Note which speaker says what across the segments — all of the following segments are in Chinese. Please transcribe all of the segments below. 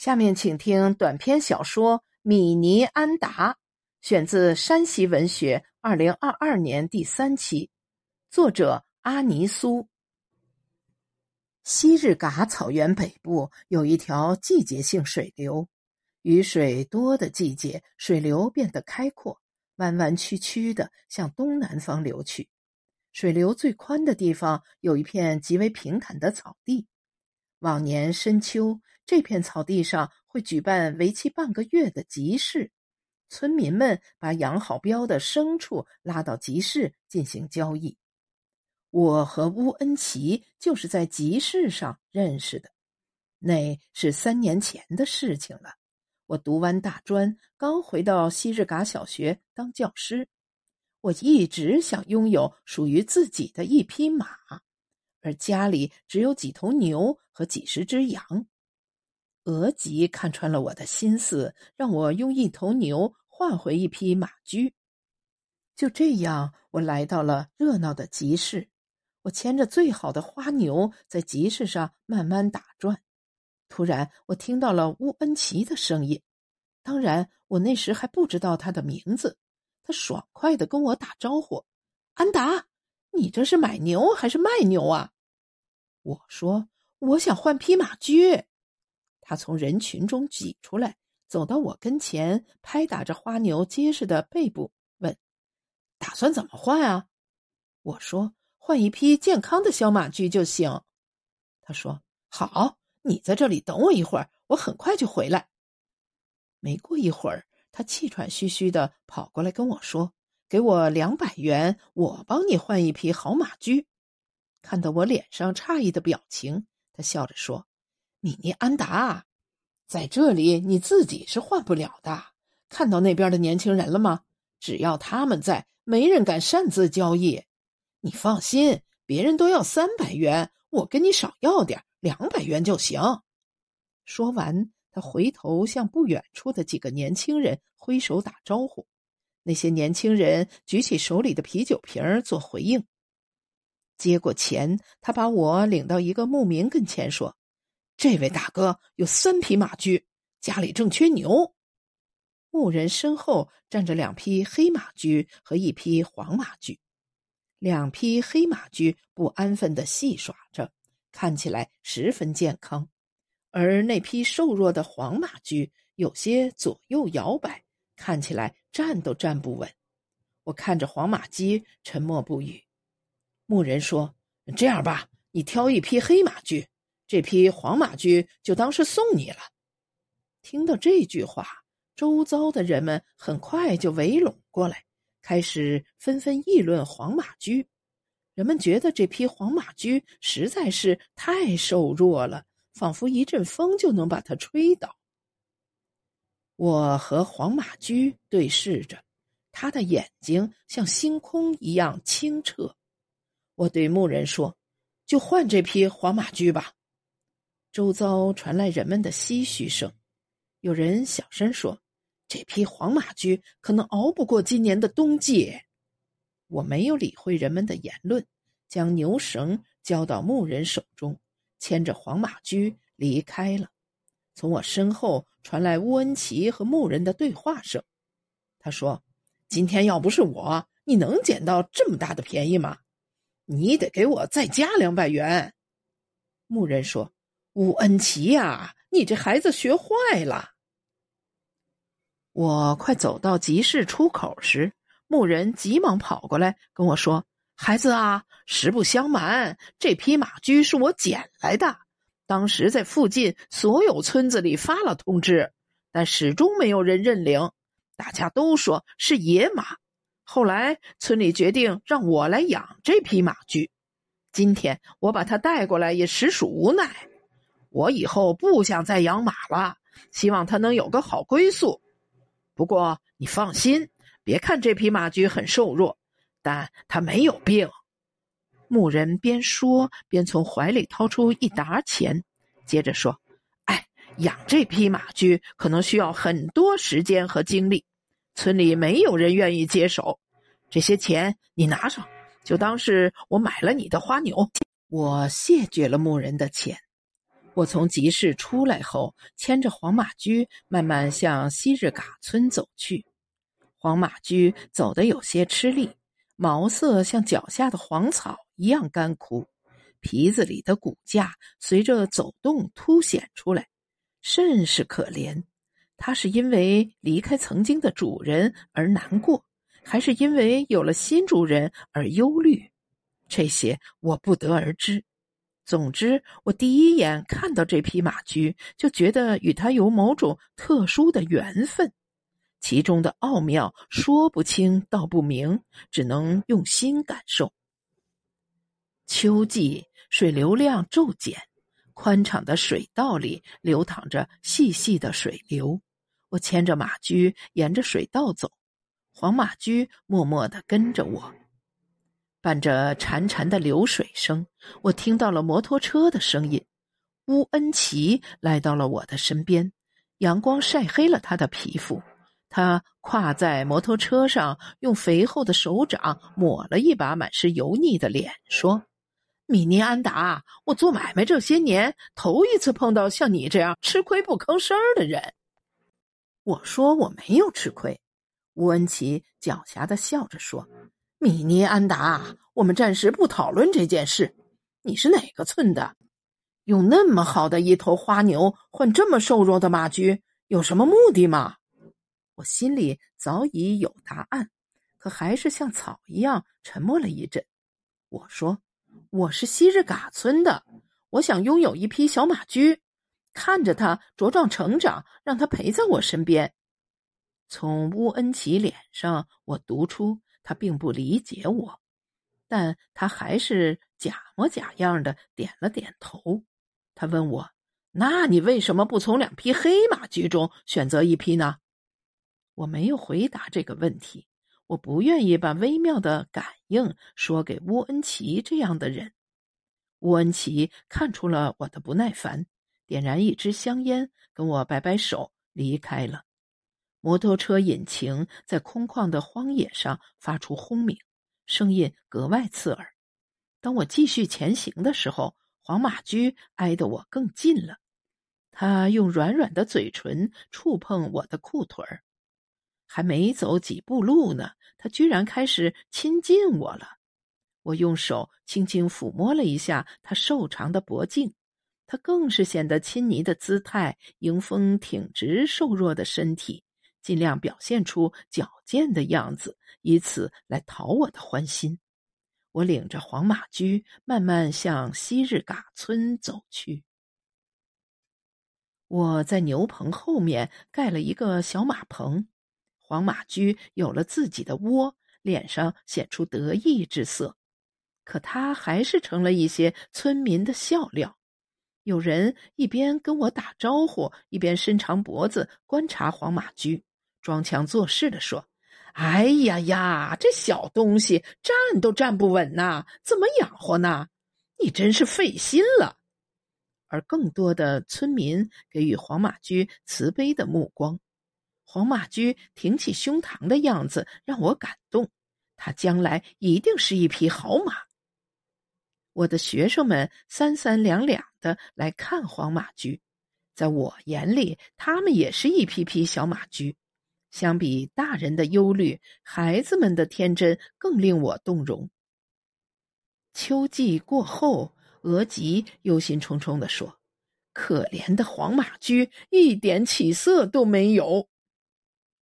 Speaker 1: 下面请听短篇小说《米尼安达》，选自山西文学二零二二年第三期，作者阿尼苏。昔日嘎草原北部有一条季节性水流，雨水多的季节，水流变得开阔，弯弯曲曲的向东南方流去。水流最宽的地方有一片极为平坦的草地。往年深秋，这片草地上会举办为期半个月的集市，村民们把养好膘的牲畜拉到集市进行交易。我和乌恩奇就是在集市上认识的，那是三年前的事情了。我读完大专，刚回到西日嘎小学当教师。我一直想拥有属于自己的一匹马，而家里只有几头牛和几十只羊。额吉看穿了我的心思，让我用一头牛换回一匹马驹。就这样，我来到了热闹的集市。我牵着最好的花牛在集市上慢慢打转，突然我听到了乌恩奇的声音。当然，我那时还不知道他的名字。他爽快的跟我打招呼：“安达，你这是买牛还是卖牛啊？”我说：“我想换匹马驹。”他从人群中挤出来，走到我跟前，拍打着花牛结实的背部，问：“打算怎么换啊？”我说。换一匹健康的小马驹就行，他说：“好，你在这里等我一会儿，我很快就回来。”没过一会儿，他气喘吁吁的跑过来跟我说：“给我两百元，我帮你换一匹好马驹。”看到我脸上诧异的表情，他笑着说：“米尼安达，在这里你自己是换不了的。看到那边的年轻人了吗？只要他们在，没人敢擅自交易。”你放心，别人都要三百元，我跟你少要点，两百元就行。说完，他回头向不远处的几个年轻人挥手打招呼。那些年轻人举起手里的啤酒瓶做回应。接过钱，他把我领到一个牧民跟前，说：“这位大哥有三匹马驹，家里正缺牛。”牧人身后站着两匹黑马驹和一匹黄马驹。两匹黑马驹不安分的戏耍着，看起来十分健康；而那匹瘦弱的黄马驹有些左右摇摆，看起来站都站不稳。我看着黄马驹，沉默不语。牧人说：“这样吧，你挑一匹黑马驹，这匹黄马驹就当是送你了。”听到这句话，周遭的人们很快就围拢过来。开始纷纷议论黄马驹，人们觉得这匹黄马驹实在是太瘦弱了，仿佛一阵风就能把它吹倒。我和黄马驹对视着，他的眼睛像星空一样清澈。我对牧人说：“就换这匹黄马驹吧。”周遭传来人们的唏嘘声，有人小声说。这匹黄马驹可能熬不过今年的冬季。我没有理会人们的言论，将牛绳交到牧人手中，牵着黄马驹离开了。从我身后传来乌恩奇和牧人的对话声。他说：“今天要不是我，你能捡到这么大的便宜吗？你得给我再加两百元。”牧人说：“乌恩奇呀，你这孩子学坏了。”我快走到集市出口时，牧人急忙跑过来跟我说：“孩子啊，实不相瞒，这匹马驹是我捡来的。当时在附近所有村子里发了通知，但始终没有人认领，大家都说是野马。后来村里决定让我来养这匹马驹。今天我把它带过来，也实属无奈。我以后不想再养马了，希望它能有个好归宿。”不过你放心，别看这匹马驹很瘦弱，但它没有病。牧人边说边从怀里掏出一沓钱，接着说：“哎，养这匹马驹可能需要很多时间和精力，村里没有人愿意接手。这些钱你拿上，就当是我买了你的花牛。”我谢绝了牧人的钱。我从集市出来后，牵着黄马驹慢慢向昔日嘎村走去。黄马驹走得有些吃力，毛色像脚下的黄草一样干枯，皮子里的骨架随着走动凸显出来，甚是可怜。它是因为离开曾经的主人而难过，还是因为有了新主人而忧虑？这些我不得而知。总之，我第一眼看到这匹马驹，就觉得与它有某种特殊的缘分，其中的奥妙说不清道不明，只能用心感受。秋季水流量骤减，宽敞的水道里流淌着细细的水流。我牵着马驹沿着水道走，黄马驹默默的跟着我。伴着潺潺的流水声，我听到了摩托车的声音。乌恩奇来到了我的身边，阳光晒黑了他的皮肤。他跨在摩托车上，用肥厚的手掌抹了一把满是油腻的脸，说：“米尼安达，我做买卖这些年，头一次碰到像你这样吃亏不吭声的人。”我说：“我没有吃亏。”乌恩奇狡黠的笑着说。米尼安达，我们暂时不讨论这件事。你是哪个村的？用那么好的一头花牛换这么瘦弱的马驹，有什么目的吗？我心里早已有答案，可还是像草一样沉默了一阵。我说：“我是昔日嘎村的，我想拥有一匹小马驹，看着它茁壮成长，让它陪在我身边。”从乌恩奇脸上，我读出。他并不理解我，但他还是假模假样的点了点头。他问我：“那你为什么不从两匹黑马驹中选择一匹呢？”我没有回答这个问题。我不愿意把微妙的感应说给乌恩奇这样的人。乌恩奇看出了我的不耐烦，点燃一支香烟，跟我摆摆手，离开了。摩托车引擎在空旷的荒野上发出轰鸣，声音格外刺耳。当我继续前行的时候，黄马驹挨得我更近了。他用软软的嘴唇触碰我的裤腿儿，还没走几步路呢，他居然开始亲近我了。我用手轻轻抚摸了一下他瘦长的脖颈，他更是显得亲昵的姿态，迎风挺直瘦弱的身体。尽量表现出矫健的样子，以此来讨我的欢心。我领着黄马驹慢慢向昔日嘎村走去。我在牛棚后面盖了一个小马棚，黄马驹有了自己的窝，脸上显出得意之色。可他还是成了一些村民的笑料。有人一边跟我打招呼，一边伸长脖子观察黄马驹。装腔作势的说：“哎呀呀，这小东西站都站不稳呐，怎么养活呢？你真是费心了。”而更多的村民给予黄马驹慈悲的目光。黄马驹挺起胸膛的样子让我感动，他将来一定是一匹好马。我的学生们三三两两的来看黄马驹，在我眼里，他们也是一匹匹小马驹。相比大人的忧虑，孩子们的天真更令我动容。秋季过后，额吉忧心忡忡地说：“可怜的黄马驹，一点起色都没有。”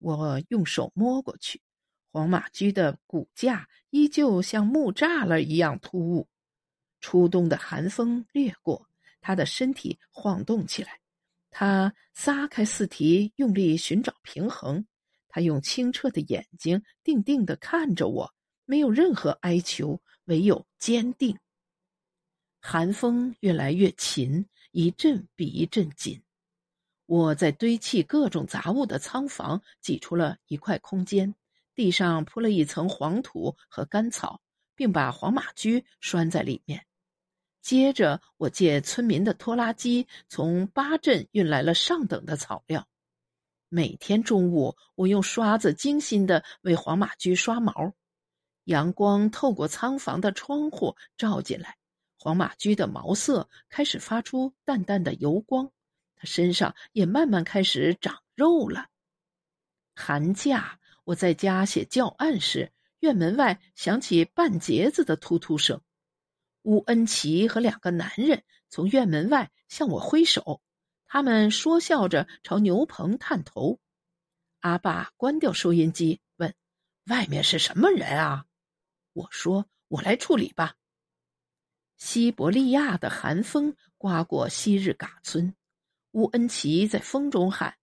Speaker 1: 我用手摸过去，黄马驹的骨架依旧像木栅栏一样突兀。初冬的寒风掠过，他的身体晃动起来。他撒开四蹄，用力寻找平衡。他用清澈的眼睛定定地看着我，没有任何哀求，唯有坚定。寒风越来越勤，一阵比一阵紧。我在堆砌各种杂物的仓房挤出了一块空间，地上铺了一层黄土和干草，并把黄马驹拴在里面。接着，我借村民的拖拉机从八镇运来了上等的草料。每天中午，我用刷子精心的为黄马驹刷毛。阳光透过仓房的窗户照进来，黄马驹的毛色开始发出淡淡的油光，它身上也慢慢开始长肉了。寒假，我在家写教案时，院门外响起半截子的突突声。乌恩奇和两个男人从院门外向我挥手，他们说笑着朝牛棚探头。阿爸关掉收音机，问：“外面是什么人啊？”我说：“我来处理吧。”西伯利亚的寒风刮过昔日嘎村，乌恩奇在风中喊：“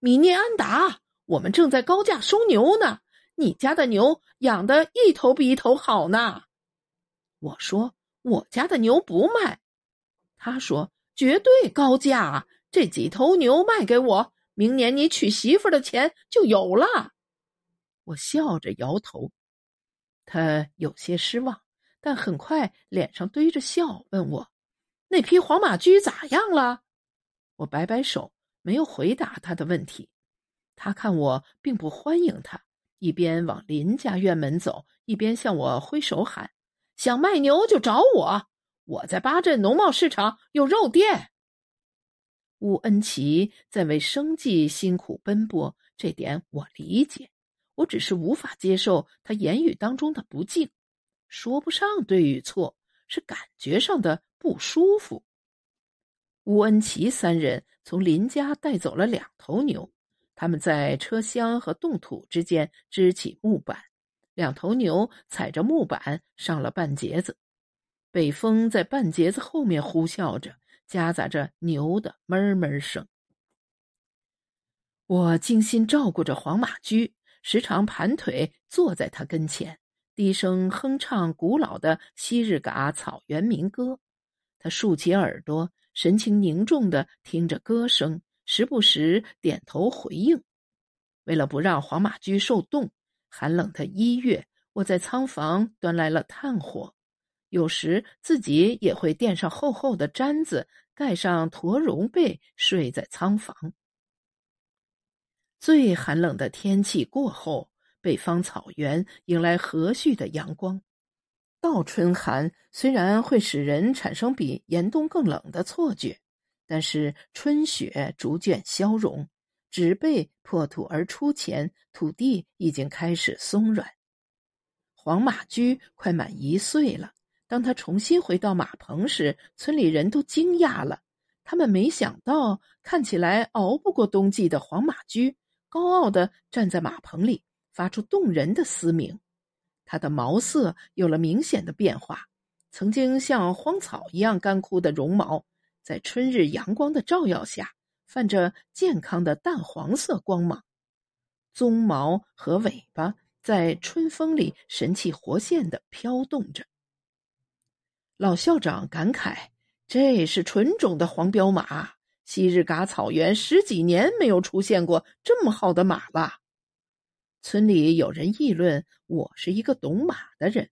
Speaker 1: 米涅安达。”我们正在高价收牛呢，你家的牛养的一头比一头好呢。我说我家的牛不卖，他说绝对高价，这几头牛卖给我，明年你娶媳妇的钱就有了。我笑着摇头，他有些失望，但很快脸上堆着笑，问我那匹黄马驹咋样了？我摆摆手，没有回答他的问题。他看我并不欢迎他，一边往邻家院门走，一边向我挥手喊：“想卖牛就找我，我在八镇农贸市场有肉店。”乌恩奇在为生计辛苦奔波，这点我理解。我只是无法接受他言语当中的不敬，说不上对与错，是感觉上的不舒服。乌恩奇三人从林家带走了两头牛。他们在车厢和冻土之间支起木板，两头牛踩着木板上了半截子。北风在半截子后面呼啸着，夹杂着牛的哞哞声。我精心照顾着黄马驹，时常盘腿坐在他跟前，低声哼唱古老的昔日嘎草原民歌。他竖起耳朵，神情凝重地听着歌声。时不时点头回应。为了不让黄马驹受冻，寒冷的一月，我在仓房端来了炭火，有时自己也会垫上厚厚的毡子，盖上驼绒被，睡在仓房。最寒冷的天气过后，北方草原迎来和煦的阳光。倒春寒虽然会使人产生比严冬更冷的错觉。但是春雪逐渐消融，植被破土而出前，土地已经开始松软。黄马驹快满一岁了。当他重新回到马棚时，村里人都惊讶了。他们没想到，看起来熬不过冬季的黄马驹，高傲的站在马棚里，发出动人的嘶鸣。它的毛色有了明显的变化，曾经像荒草一样干枯的绒毛。在春日阳光的照耀下，泛着健康的淡黄色光芒，鬃毛和尾巴在春风里神气活现的飘动着。老校长感慨：“这是纯种的黄骠马，昔日嘎草原十几年没有出现过这么好的马了。”村里有人议论我是一个懂马的人，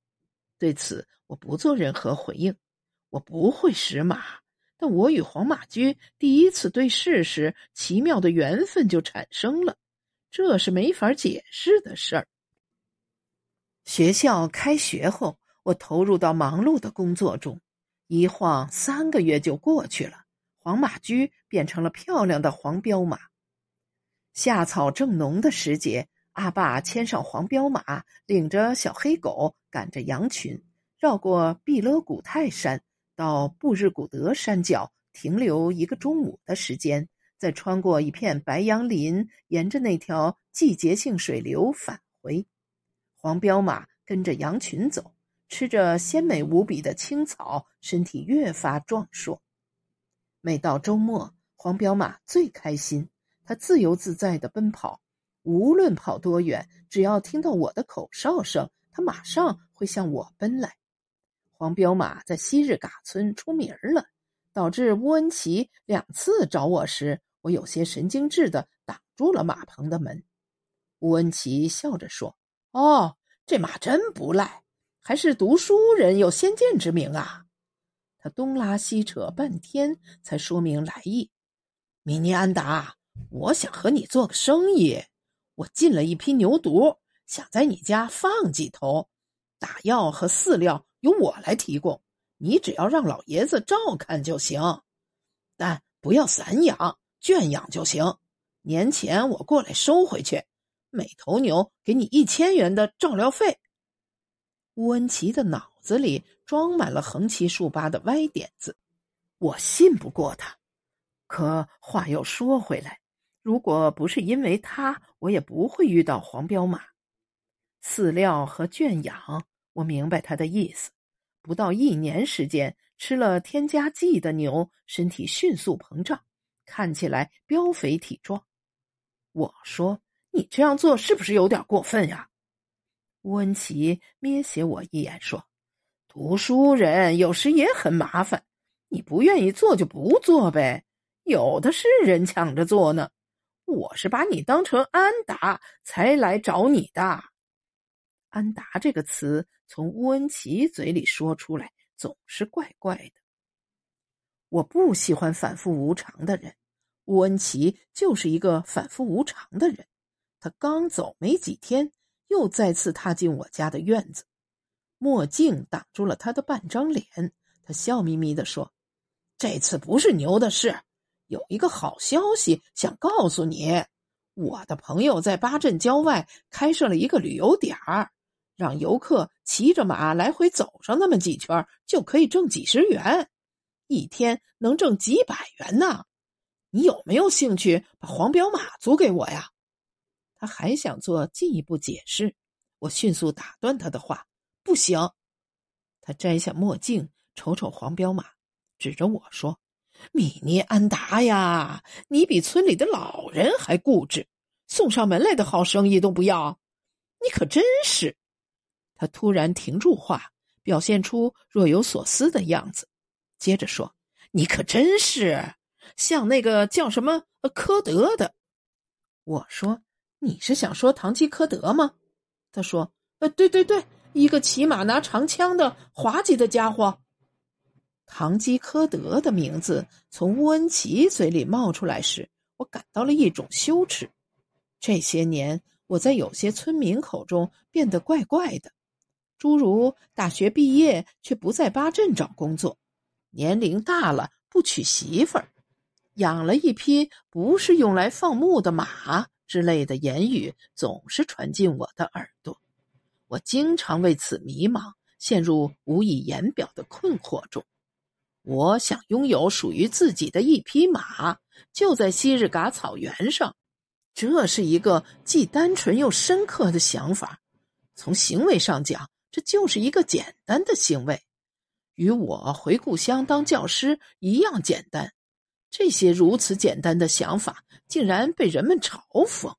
Speaker 1: 对此我不做任何回应。我不会识马。但我与黄马驹第一次对视时，奇妙的缘分就产生了，这是没法解释的事儿。学校开学后，我投入到忙碌的工作中，一晃三个月就过去了，黄马驹变成了漂亮的黄骠马。夏草正浓的时节，阿爸牵上黄骠马，领着小黑狗，赶着羊群，绕过毕勒古泰山。到布日古德山脚停留一个中午的时间，再穿过一片白杨林，沿着那条季节性水流返回。黄骠马跟着羊群走，吃着鲜美无比的青草，身体越发壮硕。每到周末，黄骠马最开心，它自由自在地奔跑，无论跑多远，只要听到我的口哨声，它马上会向我奔来。黄骠马在昔日嘎村出名了，导致乌恩奇两次找我时，我有些神经质的挡住了马棚的门。乌恩奇笑着说：“哦，这马真不赖，还是读书人有先见之明啊。”他东拉西扯半天，才说明来意。米尼安达，我想和你做个生意，我进了一批牛犊，想在你家放几头，打药和饲料。由我来提供，你只要让老爷子照看就行，但不要散养，圈养就行。年前我过来收回去，每头牛给你一千元的照料费。乌恩奇的脑子里装满了横七竖八的歪点子，我信不过他。可话又说回来，如果不是因为他，我也不会遇到黄骠马。饲料和圈养，我明白他的意思。不到一年时间，吃了添加剂的牛身体迅速膨胀，看起来膘肥体壮。我说：“你这样做是不是有点过分呀？”乌恩奇瞥斜我一眼说：“读书人有时也很麻烦，你不愿意做就不做呗，有的是人抢着做呢。我是把你当成安达才来找你的。”安达这个词从乌恩奇嘴里说出来总是怪怪的。我不喜欢反复无常的人。乌恩奇就是一个反复无常的人。他刚走没几天，又再次踏进我家的院子。墨镜挡住了他的半张脸，他笑眯眯的说：“这次不是牛的事，有一个好消息想告诉你。我的朋友在巴镇郊外开设了一个旅游点儿，让游客骑着马来回走上那么几圈，就可以挣几十元，一天能挣几百元呢。”你有没有兴趣把黄骠马租给我呀？他还想做进一步解释，我迅速打断他的话：“不行。”他摘下墨镜，瞅瞅黄骠马，指着我说：“米尼安达呀，你比村里的老人还固执，送上门来的好生意都不要，你可真是。”他突然停住话，表现出若有所思的样子，接着说：“你可真是。”像那个叫什么科德的，我说你是想说唐吉诃德吗？他说：“呃，对对对，一个骑马拿长枪的滑稽的家伙。”唐吉诃德的名字从乌恩奇嘴里冒出来时，我感到了一种羞耻。这些年，我在有些村民口中变得怪怪的，诸如大学毕业却不在八镇找工作，年龄大了不娶媳妇儿。养了一匹不是用来放牧的马之类的言语总是传进我的耳朵，我经常为此迷茫，陷入无以言表的困惑中。我想拥有属于自己的一匹马，就在昔日嘎草原上。这是一个既单纯又深刻的想法。从行为上讲，这就是一个简单的行为，与我回故乡当教师一样简单。这些如此简单的想法，竟然被人们嘲讽。